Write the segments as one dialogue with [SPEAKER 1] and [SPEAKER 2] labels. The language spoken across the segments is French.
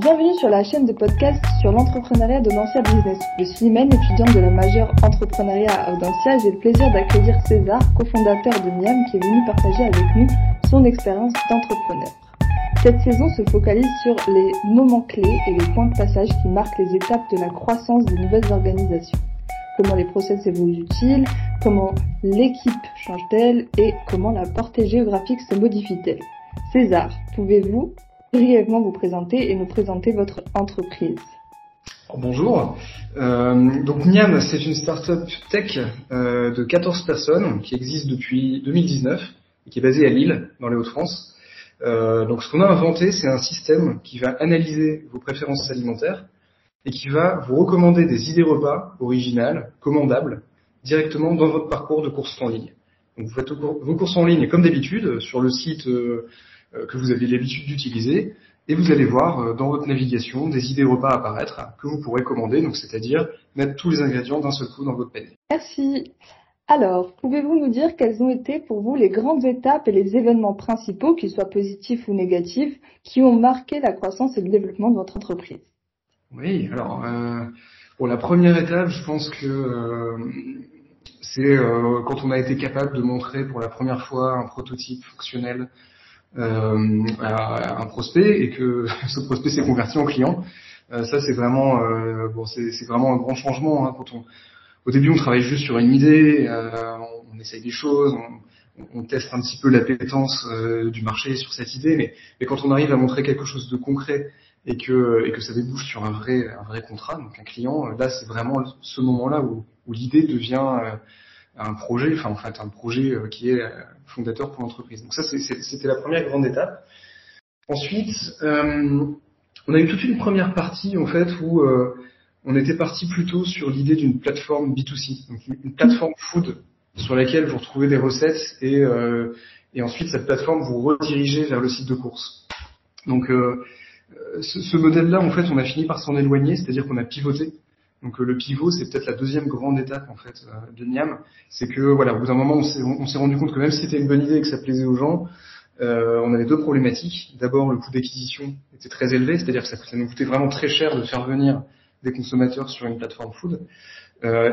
[SPEAKER 1] Bienvenue sur la chaîne de podcast sur l'entrepreneuriat d'Audencia Business. Je suis Imen, étudiante de la majeure entrepreneuriat à Audencia. J'ai le plaisir d'accueillir César, cofondateur de Miam, qui est venu partager avec nous son expérience d'entrepreneur. Cette saison se focalise sur les moments clés et les points de passage qui marquent les étapes de la croissance des nouvelles organisations. Comment les process évoluent-ils, comment l'équipe change-t-elle? Et comment la portée géographique se modifie-t-elle? César, pouvez-vous brièvement vous présenter et nous présenter votre entreprise
[SPEAKER 2] Bonjour. Euh, donc Niam, c'est une start-up tech euh, de 14 personnes qui existe depuis 2019 et qui est basée à Lille, dans les Hauts-de-France. Euh, donc ce qu'on a inventé, c'est un système qui va analyser vos préférences alimentaires et qui va vous recommander des idées repas originales, commandables, directement dans votre parcours de course en ligne. Donc vous faites vos courses en ligne comme d'habitude sur le site que vous avez l'habitude d'utiliser et vous allez voir euh, dans votre navigation des idées repas apparaître que vous pourrez commander, donc c'est-à-dire mettre tous les ingrédients d'un seul coup dans votre panier.
[SPEAKER 1] Merci. Alors, pouvez-vous nous dire quelles ont été pour vous les grandes étapes et les événements principaux, qu'ils soient positifs ou négatifs, qui ont marqué la croissance et le développement de votre entreprise?
[SPEAKER 2] Oui, alors euh, pour la première étape, je pense que euh, c'est euh, quand on a été capable de montrer pour la première fois un prototype fonctionnel euh, un prospect et que ce prospect s'est converti en client. Euh, ça c'est vraiment euh, bon c'est vraiment un grand changement hein, quand on au début on travaille juste sur une idée, on, on, essaye des choses, on, teste un petit peu l'appétence du marché sur cette idée, mais, mais quand on arrive à montrer quelque chose de concret et que, et que ça débouche sur un vrai, un vrai contrat, donc un client, là c'est vraiment ce moment-là où, où l'idée devient un projet, enfin en fait un projet euh, qui est euh, fondateur pour l'entreprise. Donc ça c'était la première grande étape. Ensuite, euh, on a eu toute une première partie en fait où on était parti plutôt sur l'idée d'une plateforme B2C, donc une plateforme food sur laquelle vous retrouvez des recettes et, et ensuite cette plateforme vous redirigez vers le site de course. Donc ce, ce modèle-là, en fait, on a fini par s'en éloigner, c'est-à-dire qu'on a pivoté donc euh, le pivot, c'est peut-être la deuxième grande étape en fait euh, de Niam, c'est que voilà, au bout d'un moment, on s'est rendu compte que même si c'était une bonne idée et que ça plaisait aux gens, euh, on avait deux problématiques. D'abord, le coût d'acquisition était très élevé, c'est-à-dire que ça, nous coûtait vraiment très cher de faire venir des consommateurs sur une plateforme food.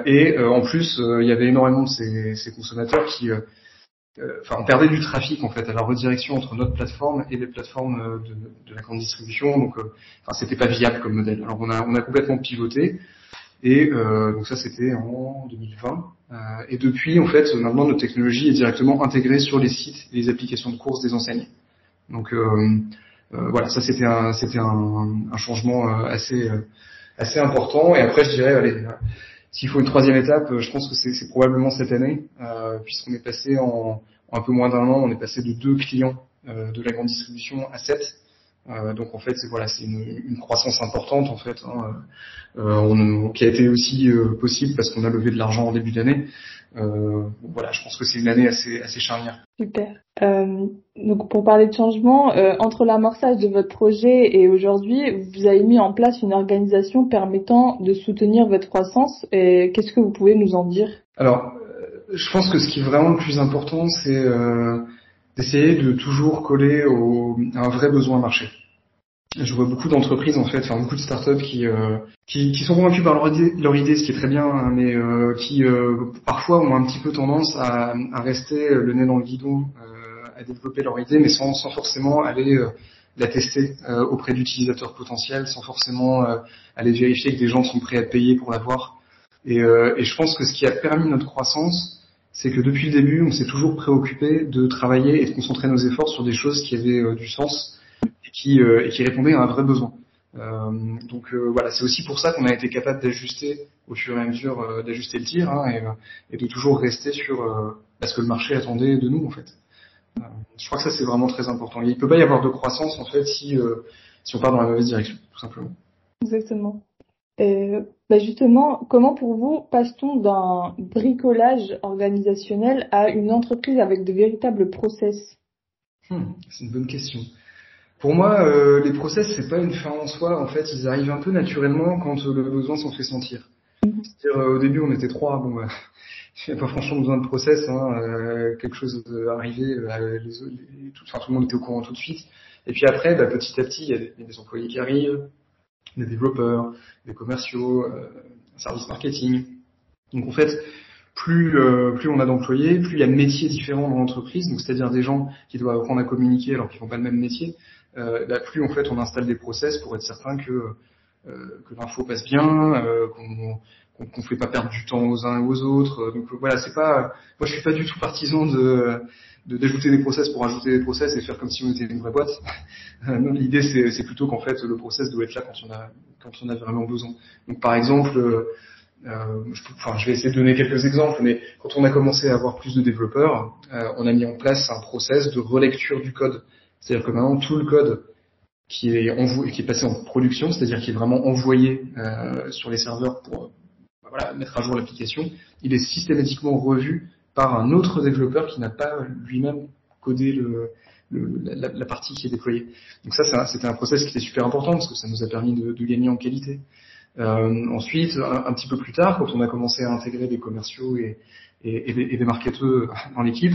[SPEAKER 2] Et en plus, il y avait énormément de ces consommateurs qui, enfin, on perdait du trafic en fait à la redirection entre notre plateforme et les plateformes de, de la grande distribution. Donc, enfin, c'était pas viable comme modèle. Alors, on a, on a complètement pivoté. Et euh, donc ça, c'était en 2020. Euh, et depuis, en fait, maintenant, notre technologie est directement intégrée sur les sites et les applications de course des enseignes. Donc euh, euh voilà, ça c'était un, c'était un, un, changement euh, assez, euh, assez important. Et après, je dirais, allez, s'il faut une troisième étape, je pense que c'est probablement cette année, puisqu'on est passé en, un peu moins d'un an, on est passé de deux clients de la grande distribution à sept. Euh, donc en fait, c'est voilà, c'est une, une, croissance importante en fait, hein, euh, on, qui a été aussi euh, possible parce qu'on a levé de l'argent en début d'année. Euh, voilà, je pense que c'est une année assez assez charnière.
[SPEAKER 1] Super. donc pour parler de changement, entre l'amorçage de votre projet et aujourd'hui, vous avez mis en place une organisation permettant de soutenir votre croissance. Et qu'est-ce que vous pouvez nous en dire?
[SPEAKER 2] Alors, je pense que ce qui est vraiment le plus important, c'est d'essayer de toujours coller au, à un vrai besoin marché. Je vois beaucoup d'entreprises en fait, enfin beaucoup de startups qui, euh, qui, qui sont convaincus par leur idée, leur idée, ce qui est très bien, hein, mais euh, qui euh, parfois ont un petit peu tendance à, à, rester le nez dans le guidon, euh, à développer leur idée, mais sans, sans forcément aller euh, la tester euh, auprès d'utilisateurs potentiels, sans forcément aller vérifier que des gens sont prêts à payer pour l'avoir. Et, et je pense que ce qui a permis notre croissance, c'est que depuis le début, on s'est toujours préoccupé de travailler et de concentrer nos efforts sur des choses qui avaient euh, du sens et qui, euh, et qui, répondaient à un vrai besoin. Euh, donc euh, voilà, c'est aussi pour ça qu'on a été capable d'ajuster au fur et à mesure, d'ajuster le tir hein, et, et, de toujours rester sur ce que le marché attendait de nous en fait. je crois que ça c'est vraiment très important. Il ne peut pas y avoir de croissance en fait si, si on part dans la mauvaise direction, tout simplement.
[SPEAKER 1] Exactement. Euh, bah justement, comment pour vous passe-t-on d'un bricolage organisationnel à une entreprise avec de véritables process?
[SPEAKER 2] Hmm, C'est une bonne question. Pour moi, euh, les process, c'est pas une fin en soi. En fait, ils arrivent un peu naturellement quand le besoin s'en fait sentir. C'est-à-dire, euh, au début, on était trois. Bon, il n'y a pas franchement besoin de process. Hein, euh, quelque chose arrivait, les, les, tout, enfin, tout le monde était au courant tout de suite. Et puis après, bah, petit à petit, il y, a des, employés qui arrivent, des développeurs, des commerciaux, euh, service marketing. Donc en fait, plus euh, plus on a d'employés, plus il y a de métiers différents dans l'entreprise, donc c'est-à-dire des gens qui doivent apprendre à communiquer alors qu'ils font pas le même métier. Euh, plus en fait on installe des process pour être certain que euh, que l'info passe bien, euh, qu'on qu'on fait pas perdre du temps aux uns et aux autres. Donc voilà, c'est pas, moi je suis pas du tout partisan de d'ajouter des process pour ajouter des process et faire comme si on était une vraie boîte. non, l'idée c'est, plutôt qu'en fait le process doit être là quand on a quand on a vraiment besoin. Donc par exemple, euh, je, enfin, je vais essayer de donner quelques exemples, mais quand on a commencé à avoir plus de développeurs, euh, on a mis en place un process de relecture du code. C'est-à-dire que maintenant tout le code qui est envoyé, qui est passé en production, c'est-à-dire qui est vraiment envoyé euh, sur les serveurs pour mettre à jour l'application, il est systématiquement revu par un autre développeur qui n'a pas lui-même codé le, le, la, partie qui est déployée. Donc ça, c'était un process qui était super important parce que ça nous a permis de, de gagner en qualité. Euh, ensuite, un, petit peu plus tard, quand on a commencé à intégrer des commerciaux et, et, et des marketeurs dans l'équipe,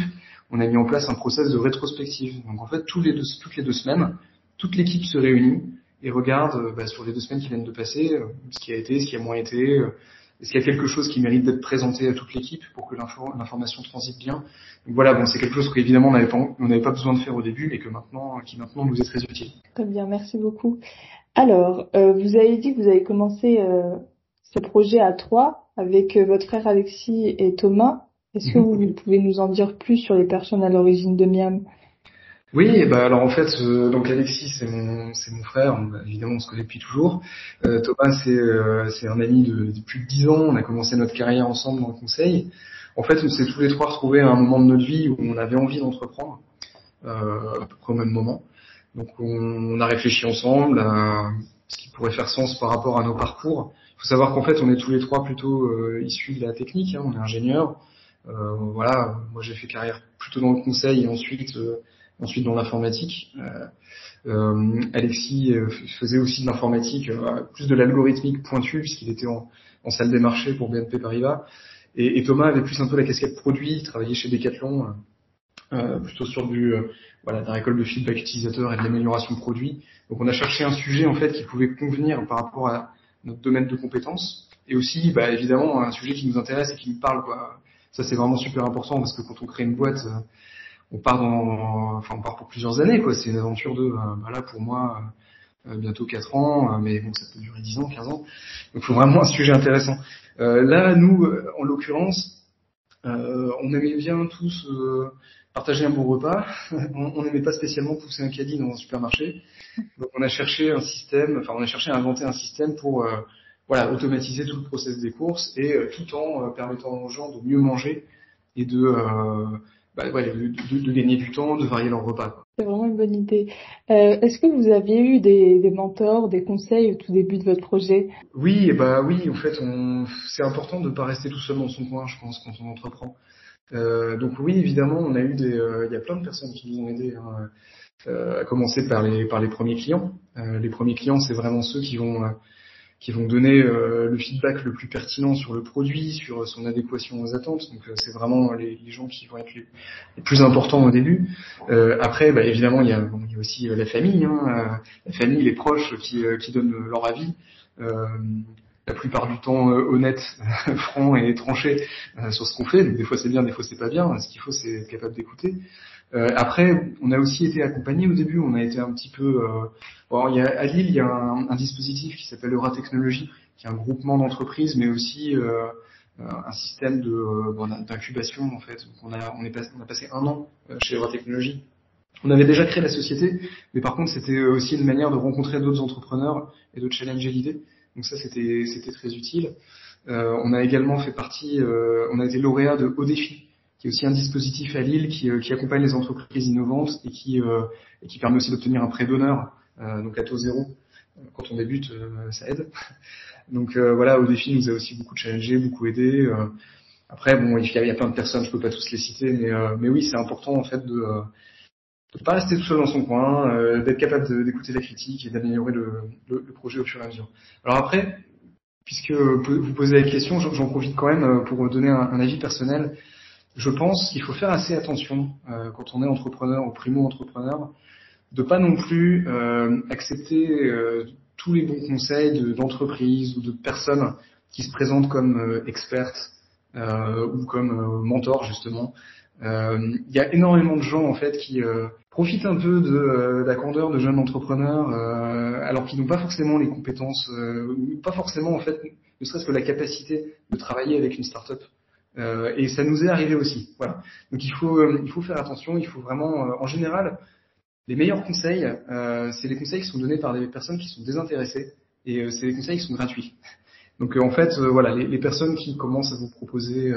[SPEAKER 2] on a mis en place un process de rétrospective. Donc en fait, tous les deux, toutes les deux semaines, toute l'équipe se réunit et regarde euh, bah, sur les deux semaines qui viennent de passer euh, ce qui a été, ce qui a moins été, euh, est-ce qu'il y a quelque chose qui mérite d'être présenté à toute l'équipe pour que l'information transite bien? Donc voilà, bon, c'est quelque chose qu'évidemment on n'avait pas, on n'avait pas besoin de faire au début, mais que maintenant, qui maintenant nous est très utile.
[SPEAKER 1] Très bien, merci beaucoup. Alors, euh, vous avez dit que vous avez commencé euh, ce projet à trois avec euh, votre frère Alexis et Thomas. Est-ce que vous pouvez nous en dire plus sur les personnes à l'origine de Miam?
[SPEAKER 2] Oui, bah alors en fait, donc Alexis c'est mon c'est mon frère, évidemment on se connaît depuis toujours. Thomas c'est c'est un ami de, plus de dix ans, on a commencé notre carrière ensemble dans le conseil. En fait, on s'est tous les trois retrouvés à un moment de notre vie où on avait envie d'entreprendre, à peu près au même moment. Donc on, a réfléchi ensemble à ce qui pourrait faire sens par rapport à nos parcours. Il faut savoir qu'en fait on est tous les trois plutôt euh, issus de la technique, hein, on est ingénieurs. Euh, voilà, moi j'ai fait carrière plutôt dans le conseil et ensuite euh, ensuite dans l'informatique. Euh, Alexis faisait aussi de l'informatique, plus de l'algorithmique pointue puisqu'il était en, en, salle des marchés pour BNP Paribas. Et, Thomas avait plus un peu la casquette produit, il travaillait chez Decathlon, plutôt sur du voilà, d'un récolte de feedback utilisateur et de l'amélioration de produits. Donc on a cherché un sujet en fait qui pouvait convenir par rapport à notre domaine de compétences et aussi bah, évidemment un sujet qui nous intéresse et qui nous parle quoi. Ça c'est vraiment super important parce que quand on crée une boîte, euh, on part dans, enfin on part pour plusieurs années quoi. C'est une aventure de, euh, bah, pour moi euh, bientôt 4 ans, mais bon ça peut durer 10 ans, 15 ans. Donc vraiment un sujet intéressant. là nous en l'occurrence, on aimait bien tous partager un bon repas. on n'aimait pas spécialement pousser un caddie dans un supermarché. Donc on a cherché un système, enfin on a cherché à inventer un système pour euh, voilà automatiser tout le process des courses et euh, tout en euh, permettant aux gens de mieux manger et de, bah, de, de, gagner du temps, de varier leur repas.
[SPEAKER 1] C'est vraiment une bonne idée. Est-ce que vous aviez eu des, des, mentors, des conseils au tout début de votre projet?
[SPEAKER 2] Oui, bah oui, en fait, on... c'est important de ne pas rester tout seul dans son coin, je pense, quand on entreprend. Euh, donc oui, évidemment, on a eu des, euh, il y a plein de personnes qui nous ont aidés, hein, euh, à commencer par les par les premiers clients. les premiers clients, c'est vraiment ceux qui vont qui vont donner le feedback le plus pertinent sur le produit, sur son adéquation aux attentes. Donc c'est vraiment les, gens qui vont être les, plus importants au début. après, bah, évidemment, il y, a, aussi la famille, hein, la famille, les proches qui donnent leur avis la plupart du temps euh, honnête, franc et tranché euh, sur ce qu'on fait. Donc des fois c'est bien, des fois c'est pas bien. Ce qu'il faut c'est être capable d'écouter. Euh, après, on a aussi été accompagné au début. On a été un petit peu. Bon, il y a, à Lille, il y a un, dispositif qui s'appelle Euratechnologie, qui est un groupement d'entreprises, mais aussi un système de bon, d'incubation en fait. Donc on a on, est passé, on a passé un an chez Euratechnologie. On avait déjà créé la société, mais par contre c'était aussi une manière de rencontrer d'autres entrepreneurs et de challenger l'idée. Donc ça, c'était c'était très utile. Euh, on a également fait partie, euh, on a été lauréat de Haut Défi, qui est aussi un dispositif à Lille qui, euh, qui accompagne les entreprises innovantes et qui, euh, et qui permet aussi d'obtenir un prêt d'honneur, euh, donc à taux zéro. Quand on débute, ça aide. Donc voilà, Haut Défi nous a aussi beaucoup challengé, beaucoup aidé. après, bon, il y, a, il y a plein de personnes, je peux pas tous les citer, mais, mais oui, c'est important en fait de de pas rester tout seul dans son coin, euh, d'être capable d'écouter la critique et d'améliorer le, le, projet au fur et à mesure. Alors après, puisque vous posez la question, j'en profite quand même euh, pour donner un, avis personnel. Je pense qu'il faut faire assez attention euh, quand on est entrepreneur ou primo-entrepreneur de pas non plus accepter tous les bons conseils d'entreprises ou de personnes qui se présentent comme expertes ou comme mentors justement. Il y a énormément de gens en fait qui profitent un peu de, la candeur de jeunes entrepreneurs alors qu'ils n'ont pas forcément les compétences, ou pas forcément en fait, ne serait-ce que la capacité de travailler avec une start-up. Euh, et ça nous est arrivé aussi. Voilà. Donc il faut, euh, il faut faire attention. Il faut vraiment, euh, en général, les meilleurs conseils, c'est les conseils qui sont donnés par des personnes qui sont désintéressées et c'est les conseils qui sont gratuits. Donc en fait, voilà, les, les, personnes qui commencent à vous proposer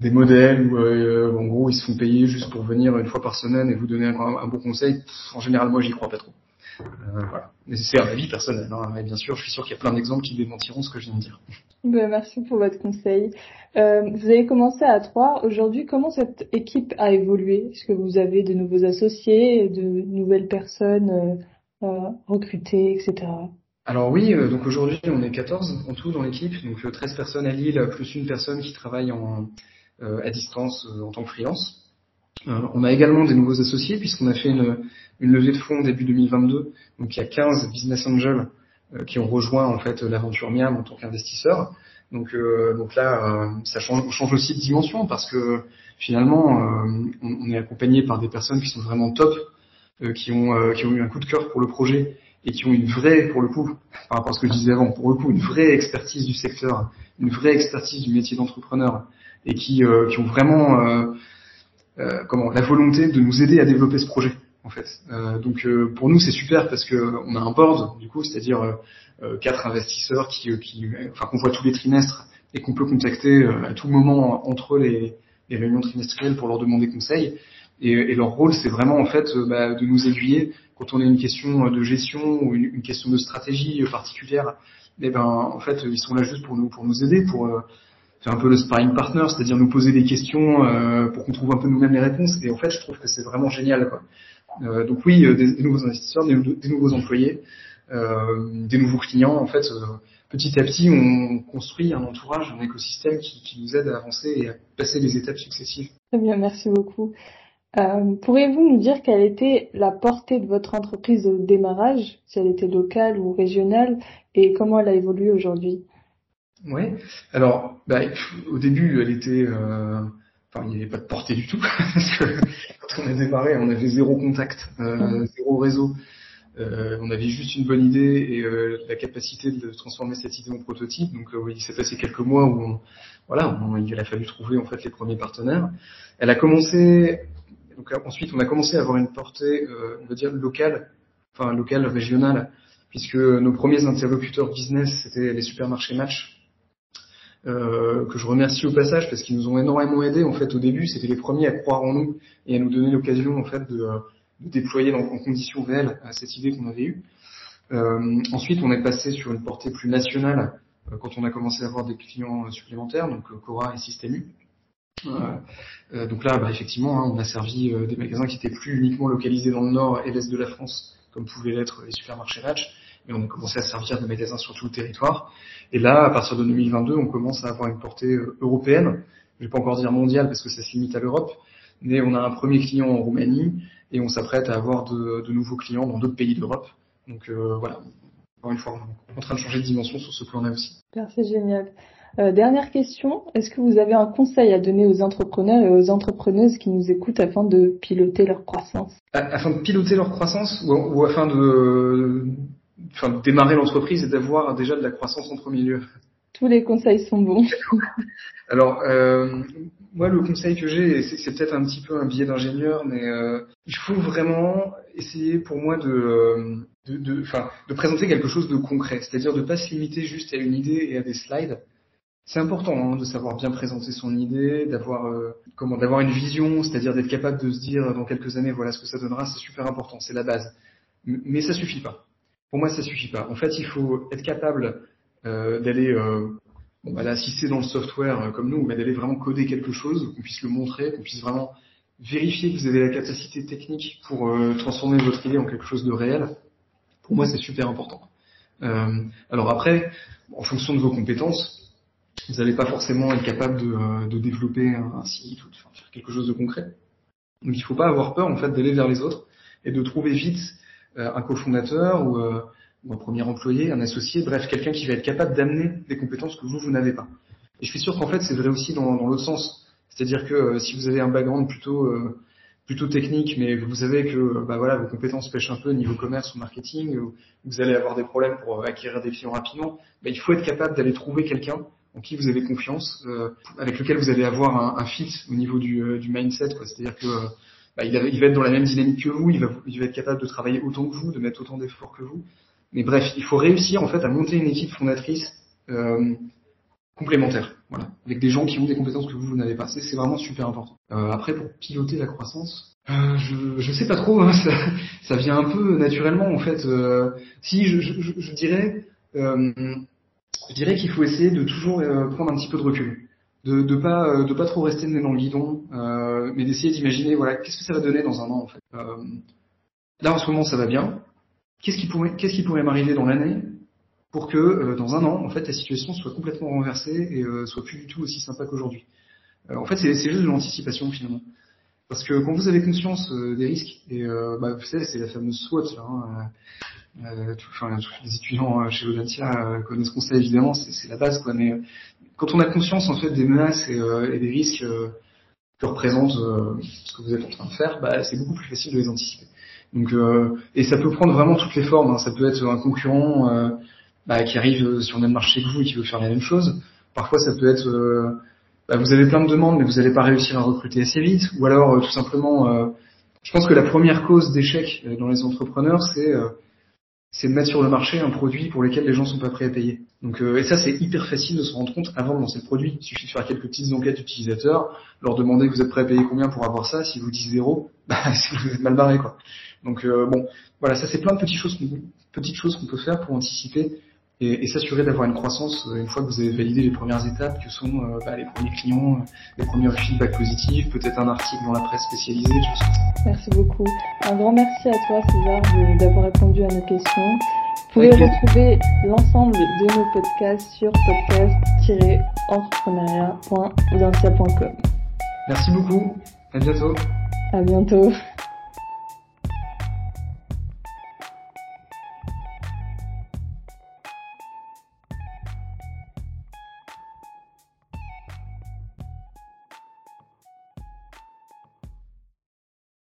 [SPEAKER 2] des modèles où en gros ils se font payer juste pour venir une fois par semaine et vous donner un, un bon conseil, en général moi j'y crois pas trop. Euh, voilà. C'est un avis personnel. Hein. bien sûr, je suis sûr qu'il y a plein d'exemples qui démentiront ce que je viens de dire.
[SPEAKER 1] Ben, merci pour votre conseil. Euh, vous avez commencé à trois. Aujourd'hui, comment cette équipe a évolué? Est-ce que vous avez de nouveaux associés, de nouvelles personnes euh, recrutées, etc.
[SPEAKER 2] Alors oui, donc aujourd'hui on est 14 en tout dans l'équipe, donc 13 personnes à Lille plus une personne qui travaille en, à distance en tant que freelance. Euh, on a également des nouveaux associés puisqu'on a fait une, levée de fonds début 2022. Donc il y a 15 business angels euh, qui ont rejoint en fait l'aventure Miam en tant qu'investisseurs. Donc, euh, donc là, ça change, on change aussi de dimension parce que finalement, on, est accompagné par des personnes qui sont vraiment top, qui ont qui ont eu un coup de cœur pour le projet et qui ont une vraie, pour le coup, par rapport à ce que je disais avant, pour le coup, une vraie expertise du secteur, une vraie expertise du métier d'entrepreneur et qui qui ont vraiment euh, comment la volonté de nous aider à développer ce projet en fait. Euh, donc euh, pour nous c'est super parce que on a un board du coup, c'est-à-dire quatre investisseurs qui, qui enfin qu'on voit tous les trimestres et qu'on peut contacter à tout moment entre les, réunions trimestrielles pour leur demander conseil. Et, leur rôle c'est vraiment en fait bah, de nous aiguiller quand on a une question de gestion ou une, question de stratégie particulière. Et eh ben en fait ils sont là juste pour nous pour nous aider pour faire un peu le sparring partner, c'est-à-dire nous poser des questions euh, pour qu'on trouve un peu nous-mêmes les réponses. Et en fait, je trouve que c'est vraiment génial. Euh, donc oui, euh, des, nouveaux investisseurs, des, nouveaux employés, des nouveaux clients. En fait, petit à petit, on construit un entourage, un écosystème qui, nous aide à avancer et à passer les étapes successives.
[SPEAKER 1] Très bien, merci beaucoup. Pourriez-vous nous dire quelle était la portée de votre entreprise au démarrage, si elle était locale ou régionale, et comment elle a évolué aujourd'hui?
[SPEAKER 2] Oui. Alors, bah, au début, elle était, euh, enfin, il n'y avait pas de portée du tout parce que quand on a démarré, on avait zéro contact, euh, mhm. zéro réseau. Euh, on avait juste une bonne idée et euh, la capacité de transformer cette idée en prototype. Donc, oui, il s'est passé quelques mois où, voilà, il a fallu trouver en fait les premiers partenaires. Elle a commencé. Donc ensuite, on a commencé à avoir une portée, on va dire locale, enfin locale, régionale, puisque nos premiers interlocuteurs business c'était les supermarchés Match euh, que je remercie au passage parce qu'ils nous ont énormément aidés en fait au début. C'était les premiers à croire en nous et à nous donner l'occasion en fait de, déployer en, conditions réelles cette idée qu'on avait eue. Euh, ensuite, on est passé sur une portée plus nationale euh, quand on a commencé à avoir des clients supplémentaires, donc Cora et Systemu. Euh, donc là, bah, effectivement, hein, on a servi des magasins qui étaient plus uniquement localisés dans le nord et l'est de la France, comme pouvaient l'être les supermarchés Match, mais on a commencé à servir de magasins sur tout le territoire. Et là, à partir de 2022, on commence à avoir une portée euh, européenne. Je vais pas encore dire mondiale parce que ça se limite à l'Europe, mais on a un premier client en Roumanie et on s'apprête à avoir de, de, nouveaux clients dans d'autres pays d'Europe. Donc euh, voilà, encore une fois, on est en train de changer de dimension sur ce plan-là aussi.
[SPEAKER 1] C'est génial. Euh, dernière question, est-ce que vous avez un conseil à donner aux entrepreneurs et aux entrepreneuses qui nous écoutent afin de piloter leur croissance?
[SPEAKER 2] Afin de piloter leur croissance ou, ou afin de, enfin, de démarrer l'entreprise et d'avoir déjà de la croissance en premier lieu?
[SPEAKER 1] Tous les conseils sont bons.
[SPEAKER 2] Alors, euh, moi, le conseil que j'ai, c'est peut-être un petit peu un biais d'ingénieur, mais euh, il faut vraiment essayer pour moi de, de, de, de présenter quelque chose de concret, c'est-à-dire de pas se limiter juste à une idée et à des slides. C'est important hein, de savoir bien présenter son idée, d'avoir euh, comment, d'avoir une vision, c'est-à-dire d'être capable de se dire dans quelques années voilà ce que ça donnera, c'est super important, c'est la base. Mais ça suffit pas. Pour moi, ça suffit pas. En fait, il faut être capable euh, d'aller, euh, bon, bah dans le software euh, comme nous, bah, d'aller vraiment coder quelque chose, qu'on puisse le montrer, qu'on puisse vraiment vérifier que vous avez la capacité technique pour euh, transformer votre idée en quelque chose de réel. Pour moi, c'est super important. Euh, alors après, en fonction de vos compétences, vous n'allez pas forcément être capable de, de développer un, site ou de faire quelque chose de concret. Donc il ne faut pas avoir peur en fait d'aller vers les autres et de trouver vite un cofondateur ou, ou un premier employé, un associé, bref, quelqu'un qui va être capable d'amener des compétences que vous, vous n'avez pas. Et je suis sûr qu'en fait, c'est vrai aussi dans, l'autre sens. C'est-à-dire que si vous avez un background plutôt technique, mais vous savez que bah vos compétences pêchent un peu au niveau commerce ou marketing, vous allez avoir des problèmes pour acquérir des clients rapidement, bah, il faut être capable d'aller trouver quelqu'un en qui vous avez confiance, euh, avec lequel vous allez avoir un, un fit au niveau du, euh, du mindset. C'est-à-dire que bah, il, va, il, va, être dans la même dynamique que vous, il va, il va être capable de travailler autant que vous, de mettre autant d'efforts que vous. Mais bref, il faut réussir en fait à monter une équipe fondatrice euh, complémentaire, voilà, avec des gens qui ont des compétences que vous, vous n'avez pas. C'est vraiment super important. Euh, après, pour piloter la croissance, euh, je je sais pas trop, hein, ça, ça, vient un peu naturellement en fait. Euh, si je, je, je dirais, euh, je dirais qu'il faut essayer de toujours euh, prendre un petit peu de recul, de pas euh, pas trop rester dans le guidon, mais d'essayer d'imaginer voilà qu'est-ce que ça va donner dans un an là en ce moment ça va bien. Qu'est-ce qui pourrait m'arriver dans l'année pour que euh, dans un an, en fait, la situation soit complètement renversée et euh, soit plus du tout aussi sympa qu'aujourd'hui? Euh, en fait, c'est juste de l'anticipation finalement. Parce que quand vous avez conscience des risques, et bah, vous savez, c'est la fameuse SWOT, hein, tous les étudiants chez Audencia connaissent qu'on sait évidemment, c'est la base, quoi. Mais quand on a conscience en fait des menaces et, et des risques que représente ce que vous êtes en train de faire, bah, c'est beaucoup plus facile de les anticiper. Donc, et ça peut prendre vraiment toutes les formes. Hein. Ça peut être un concurrent bah, qui arrive sur le même marché que vous et qui veut faire la même chose. Parfois, ça peut être, euh, bah, vous avez plein de demandes, mais vous n'allez pas réussir à recruter assez vite, ou alors euh, tout simplement, euh, je pense que la première cause d'échec dans les entrepreneurs, c'est c'est de mettre sur le marché un produit pour lequel les gens sont pas prêts à payer. Donc, et ça, c'est hyper facile de se rendre compte avant de lancer le produit. Il suffit de faire quelques petites enquêtes d'utilisateurs, leur demander vous êtes prêt à payer combien pour avoir ça? Si vous dites zéro, bah, vous êtes mal barré, quoi. Donc, bon, voilà, ça c'est plein de petites choses qu'on peut faire pour anticiper et, et s'assurer d'avoir une croissance euh, une fois que vous avez validé les premières étapes, que sont euh, bah, les premiers clients, euh, les premiers feedbacks positifs, peut-être un article dans la presse spécialisée.
[SPEAKER 1] Merci beaucoup. Un grand merci à toi César d'avoir répondu à nos questions. Vous pouvez retrouver l'ensemble de nos podcasts sur podcast-entrepreneuriat.audencia.com.
[SPEAKER 2] Merci beaucoup. À bientôt.
[SPEAKER 1] À bientôt.